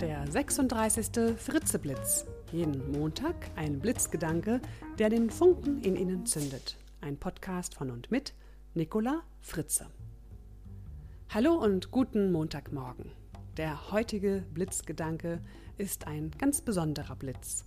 Der 36. Fritzeblitz. Jeden Montag ein Blitzgedanke, der den Funken in Ihnen zündet. Ein Podcast von und mit Nicola Fritze. Hallo und guten Montagmorgen. Der heutige Blitzgedanke ist ein ganz besonderer Blitz.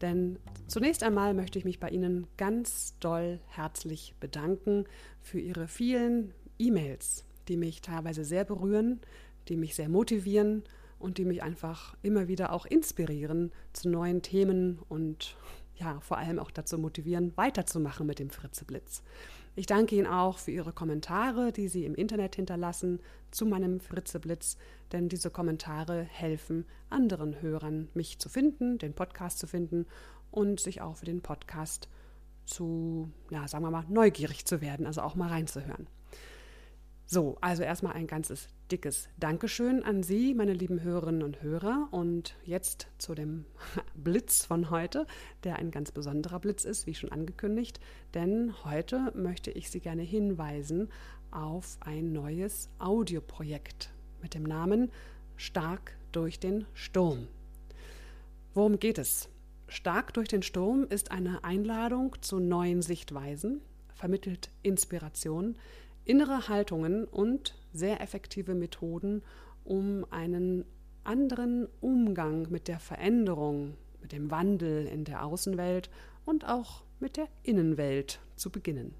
Denn zunächst einmal möchte ich mich bei Ihnen ganz doll herzlich bedanken für Ihre vielen E-Mails, die mich teilweise sehr berühren, die mich sehr motivieren und die mich einfach immer wieder auch inspirieren zu neuen Themen und ja, vor allem auch dazu motivieren, weiterzumachen mit dem Fritzeblitz. Ich danke Ihnen auch für Ihre Kommentare, die Sie im Internet hinterlassen zu meinem Fritzeblitz, denn diese Kommentare helfen anderen Hörern, mich zu finden, den Podcast zu finden und sich auch für den Podcast zu, ja, sagen wir mal, neugierig zu werden, also auch mal reinzuhören. So, also erstmal ein ganzes dickes Dankeschön an Sie, meine lieben Hörerinnen und Hörer. Und jetzt zu dem Blitz von heute, der ein ganz besonderer Blitz ist, wie schon angekündigt. Denn heute möchte ich Sie gerne hinweisen auf ein neues Audioprojekt mit dem Namen Stark durch den Sturm. Worum geht es? Stark durch den Sturm ist eine Einladung zu neuen Sichtweisen, vermittelt Inspiration, innere Haltungen und sehr effektive Methoden, um einen anderen Umgang mit der Veränderung, mit dem Wandel in der Außenwelt und auch mit der Innenwelt zu beginnen.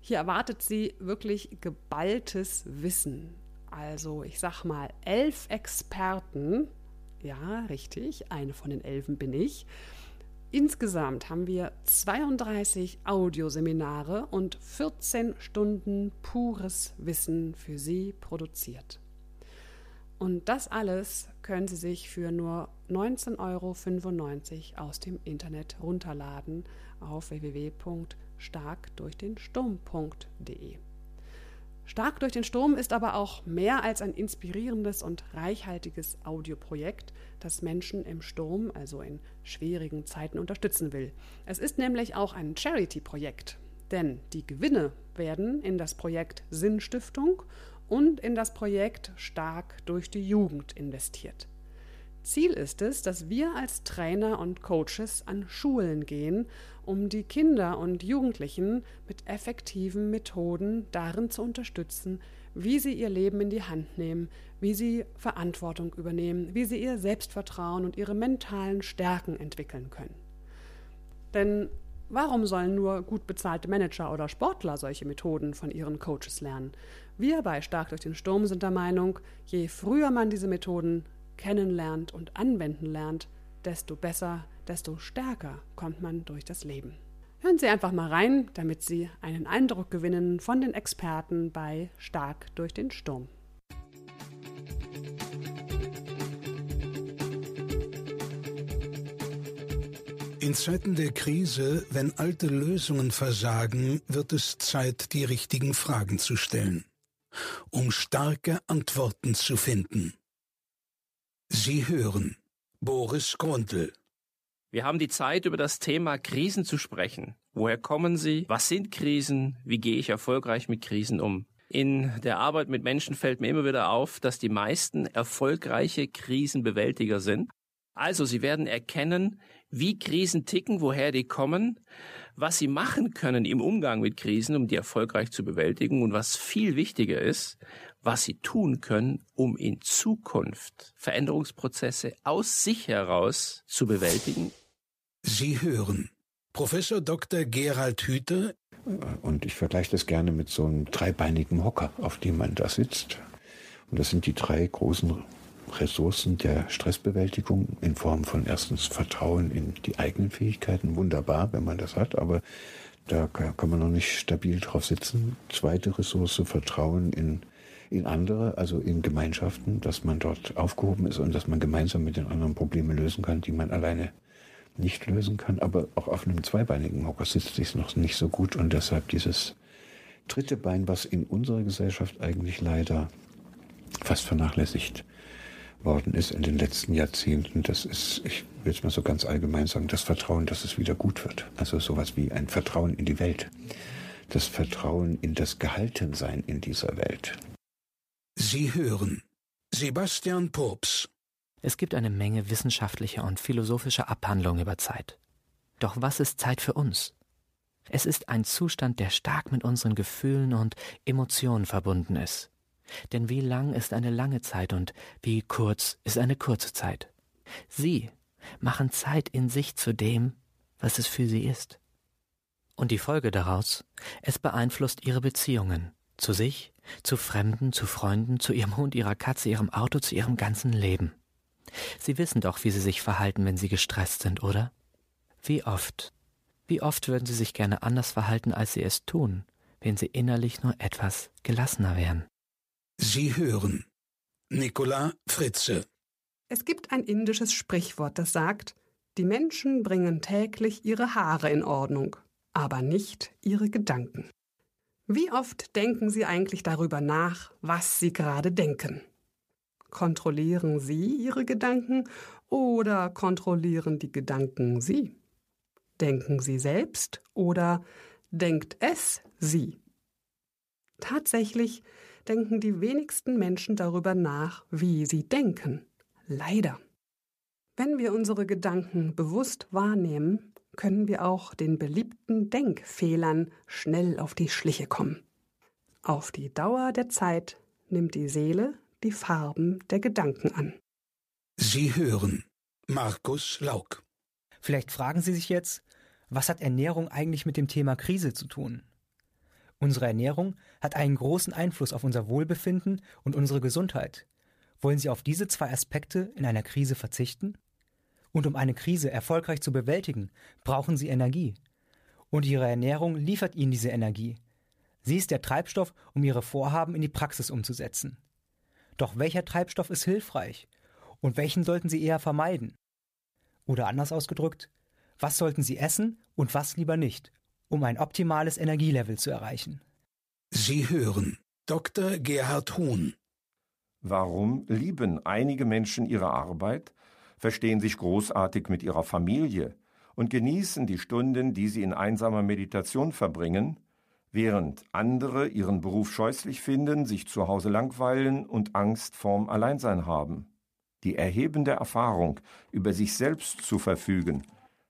Hier erwartet sie wirklich geballtes Wissen. Also ich sag mal elf Experten, ja richtig, eine von den Elfen bin ich, Insgesamt haben wir 32 Audioseminare und 14 Stunden pures Wissen für Sie produziert. Und das alles können Sie sich für nur 19,95 Euro aus dem Internet runterladen auf www.starkdurchdensturm.de. Stark durch den Sturm ist aber auch mehr als ein inspirierendes und reichhaltiges Audioprojekt, das Menschen im Sturm, also in schwierigen Zeiten, unterstützen will. Es ist nämlich auch ein Charity-Projekt, denn die Gewinne werden in das Projekt Sinnstiftung und in das Projekt Stark durch die Jugend investiert. Ziel ist es, dass wir als Trainer und Coaches an Schulen gehen, um die Kinder und Jugendlichen mit effektiven Methoden darin zu unterstützen, wie sie ihr Leben in die Hand nehmen, wie sie Verantwortung übernehmen, wie sie ihr Selbstvertrauen und ihre mentalen Stärken entwickeln können. Denn warum sollen nur gut bezahlte Manager oder Sportler solche Methoden von ihren Coaches lernen? Wir bei Stark durch den Sturm sind der Meinung, je früher man diese Methoden kennenlernt und anwenden lernt, desto besser, desto stärker kommt man durch das Leben. Hören Sie einfach mal rein, damit Sie einen Eindruck gewinnen von den Experten bei Stark durch den Sturm. In Zeiten der Krise, wenn alte Lösungen versagen, wird es Zeit, die richtigen Fragen zu stellen, um starke Antworten zu finden. Sie hören Boris Grundl. Wir haben die Zeit, über das Thema Krisen zu sprechen. Woher kommen sie? Was sind Krisen? Wie gehe ich erfolgreich mit Krisen um? In der Arbeit mit Menschen fällt mir immer wieder auf, dass die meisten erfolgreiche Krisenbewältiger sind. Also, sie werden erkennen, wie Krisen ticken, woher die kommen, was sie machen können im Umgang mit Krisen, um die erfolgreich zu bewältigen und was viel wichtiger ist, was sie tun können, um in Zukunft Veränderungsprozesse aus sich heraus zu bewältigen. Sie hören Professor Dr. Gerald Hüther. Und ich vergleiche das gerne mit so einem dreibeinigen Hocker, auf dem man da sitzt. Und das sind die drei großen Ressourcen der Stressbewältigung in Form von erstens Vertrauen in die eigenen Fähigkeiten. Wunderbar, wenn man das hat, aber da kann man noch nicht stabil drauf sitzen. Zweite Ressource, Vertrauen in, in andere, also in Gemeinschaften, dass man dort aufgehoben ist und dass man gemeinsam mit den anderen Probleme lösen kann, die man alleine nicht lösen kann. Aber auch auf einem zweibeinigen Hocker sitzt sich noch nicht so gut und deshalb dieses dritte Bein, was in unserer Gesellschaft eigentlich leider fast vernachlässigt worden ist in den letzten Jahrzehnten, das ist, ich will es mal so ganz allgemein sagen, das Vertrauen, dass es wieder gut wird. Also sowas wie ein Vertrauen in die Welt. Das Vertrauen in das Gehaltensein in dieser Welt. Sie hören Sebastian Pops. Es gibt eine Menge wissenschaftlicher und philosophischer Abhandlungen über Zeit. Doch was ist Zeit für uns? Es ist ein Zustand, der stark mit unseren Gefühlen und Emotionen verbunden ist. Denn wie lang ist eine lange Zeit und wie kurz ist eine kurze Zeit? Sie machen Zeit in sich zu dem, was es für sie ist. Und die Folge daraus, es beeinflusst ihre Beziehungen zu sich, zu Fremden, zu Freunden, zu ihrem Hund, ihrer Katze, ihrem Auto, zu ihrem ganzen Leben. Sie wissen doch, wie sie sich verhalten, wenn sie gestresst sind, oder? Wie oft, wie oft würden sie sich gerne anders verhalten, als sie es tun, wenn sie innerlich nur etwas gelassener wären. Sie hören Nicola Fritze. Es gibt ein indisches Sprichwort, das sagt, die Menschen bringen täglich ihre Haare in Ordnung, aber nicht ihre Gedanken. Wie oft denken Sie eigentlich darüber nach, was Sie gerade denken? Kontrollieren Sie Ihre Gedanken oder kontrollieren die Gedanken Sie? Denken Sie selbst oder denkt es Sie? Tatsächlich denken die wenigsten Menschen darüber nach, wie sie denken. Leider. Wenn wir unsere Gedanken bewusst wahrnehmen, können wir auch den beliebten Denkfehlern schnell auf die Schliche kommen. Auf die Dauer der Zeit nimmt die Seele die Farben der Gedanken an. Sie hören Markus Lauk. Vielleicht fragen Sie sich jetzt, was hat Ernährung eigentlich mit dem Thema Krise zu tun? Unsere Ernährung hat einen großen Einfluss auf unser Wohlbefinden und unsere Gesundheit. Wollen Sie auf diese zwei Aspekte in einer Krise verzichten? Und um eine Krise erfolgreich zu bewältigen, brauchen Sie Energie. Und Ihre Ernährung liefert Ihnen diese Energie. Sie ist der Treibstoff, um Ihre Vorhaben in die Praxis umzusetzen. Doch welcher Treibstoff ist hilfreich? Und welchen sollten Sie eher vermeiden? Oder anders ausgedrückt, was sollten Sie essen und was lieber nicht, um ein optimales Energielevel zu erreichen? Sie hören Dr. Gerhard Huhn. Warum lieben einige Menschen ihre Arbeit, verstehen sich großartig mit ihrer Familie und genießen die Stunden, die sie in einsamer Meditation verbringen, während andere ihren Beruf scheußlich finden, sich zu Hause langweilen und Angst vorm Alleinsein haben. Die erhebende Erfahrung, über sich selbst zu verfügen,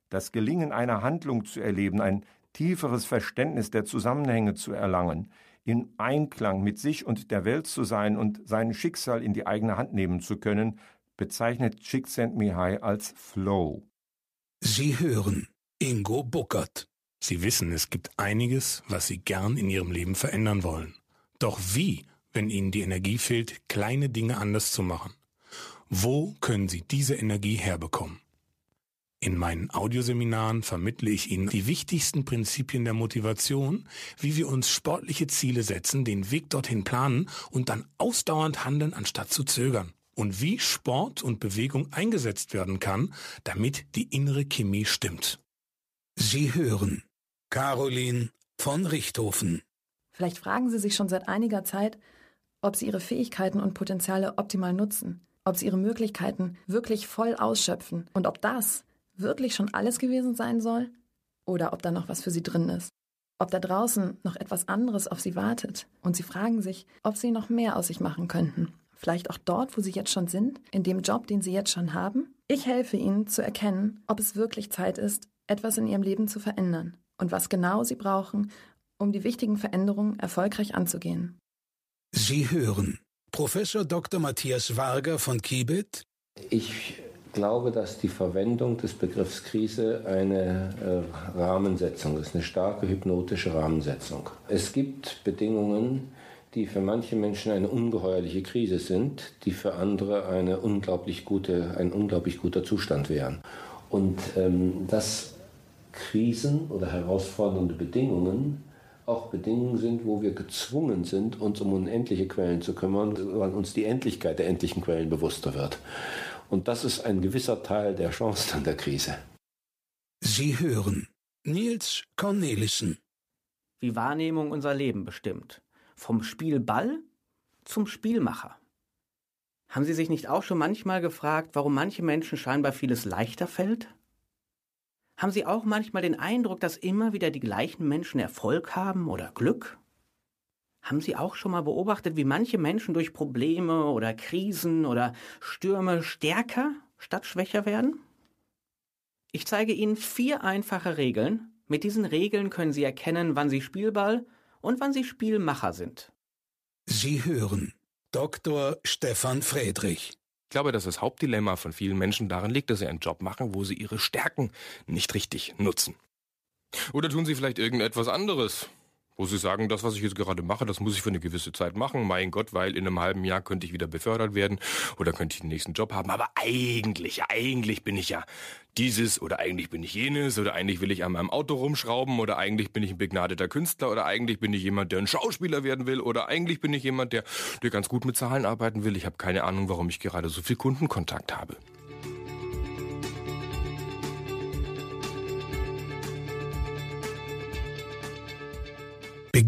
das Gelingen einer Handlung zu erleben, ein tieferes Verständnis der Zusammenhänge zu erlangen, in Einklang mit sich und der Welt zu sein und sein Schicksal in die eigene Hand nehmen zu können, bezeichnet Csikszentmihalyi als Flow. Sie hören Ingo Buckert. Sie wissen, es gibt einiges, was Sie gern in Ihrem Leben verändern wollen. Doch wie, wenn Ihnen die Energie fehlt, kleine Dinge anders zu machen? Wo können Sie diese Energie herbekommen? In meinen Audioseminaren vermittle ich Ihnen die wichtigsten Prinzipien der Motivation, wie wir uns sportliche Ziele setzen, den Weg dorthin planen und dann ausdauernd handeln, anstatt zu zögern. Und wie Sport und Bewegung eingesetzt werden kann, damit die innere Chemie stimmt. Sie hören Caroline von Richthofen. Vielleicht fragen Sie sich schon seit einiger Zeit, ob Sie Ihre Fähigkeiten und Potenziale optimal nutzen, ob Sie Ihre Möglichkeiten wirklich voll ausschöpfen und ob das wirklich schon alles gewesen sein soll oder ob da noch was für sie drin ist. Ob da draußen noch etwas anderes auf sie wartet und sie fragen sich, ob sie noch mehr aus sich machen könnten. Vielleicht auch dort, wo sie jetzt schon sind, in dem Job, den sie jetzt schon haben. Ich helfe ihnen zu erkennen, ob es wirklich Zeit ist, etwas in ihrem Leben zu verändern und was genau sie brauchen, um die wichtigen Veränderungen erfolgreich anzugehen. Sie hören Professor Dr. Matthias Warger von Kibet. Ich glaube, dass die Verwendung des Begriffs Krise eine äh, Rahmensetzung ist, eine starke hypnotische Rahmensetzung. Es gibt Bedingungen, die für manche Menschen eine ungeheuerliche Krise sind, die für andere eine unglaublich gute, ein unglaublich guter Zustand wären. Und ähm, dass Krisen oder herausfordernde Bedingungen auch Bedingungen sind, wo wir gezwungen sind, uns um unendliche Quellen zu kümmern, weil uns die Endlichkeit der endlichen Quellen bewusster wird. Und das ist ein gewisser Teil der Chance an der Krise. Sie hören Nils Cornelissen. Wie Wahrnehmung unser Leben bestimmt. Vom Spielball zum Spielmacher. Haben Sie sich nicht auch schon manchmal gefragt, warum manche Menschen scheinbar vieles leichter fällt? Haben Sie auch manchmal den Eindruck, dass immer wieder die gleichen Menschen Erfolg haben oder Glück? Haben Sie auch schon mal beobachtet, wie manche Menschen durch Probleme oder Krisen oder Stürme stärker statt schwächer werden? Ich zeige Ihnen vier einfache Regeln. Mit diesen Regeln können Sie erkennen, wann Sie Spielball und wann Sie Spielmacher sind. Sie hören Dr. Stefan Friedrich. Ich glaube, dass das Hauptdilemma von vielen Menschen darin liegt, dass sie einen Job machen, wo sie ihre Stärken nicht richtig nutzen. Oder tun sie vielleicht irgendetwas anderes, wo sie sagen, das, was ich jetzt gerade mache, das muss ich für eine gewisse Zeit machen. Mein Gott, weil in einem halben Jahr könnte ich wieder befördert werden oder könnte ich den nächsten Job haben. Aber eigentlich, eigentlich bin ich ja dieses oder eigentlich bin ich jenes oder eigentlich will ich an meinem Auto rumschrauben oder eigentlich bin ich ein begnadeter Künstler oder eigentlich bin ich jemand, der ein Schauspieler werden will oder eigentlich bin ich jemand, der, der ganz gut mit Zahlen arbeiten will. Ich habe keine Ahnung, warum ich gerade so viel Kundenkontakt habe.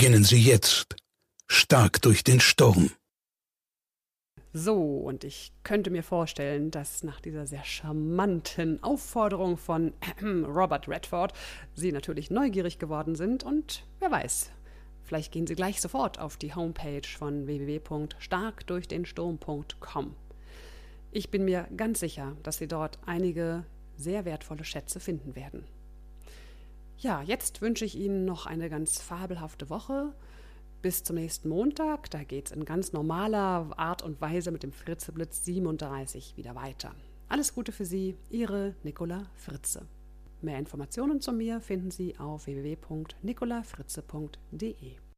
Beginnen Sie jetzt. Stark durch den Sturm. So, und ich könnte mir vorstellen, dass nach dieser sehr charmanten Aufforderung von Robert Redford Sie natürlich neugierig geworden sind und wer weiß, vielleicht gehen Sie gleich sofort auf die Homepage von www.starkdurchdensturm.com. Ich bin mir ganz sicher, dass Sie dort einige sehr wertvolle Schätze finden werden. Ja, jetzt wünsche ich Ihnen noch eine ganz fabelhafte Woche. Bis zum nächsten Montag. Da geht es in ganz normaler Art und Weise mit dem Fritzeblitz 37 wieder weiter. Alles Gute für Sie, Ihre Nicola Fritze. Mehr Informationen zu mir finden Sie auf www.nicolafritze.de.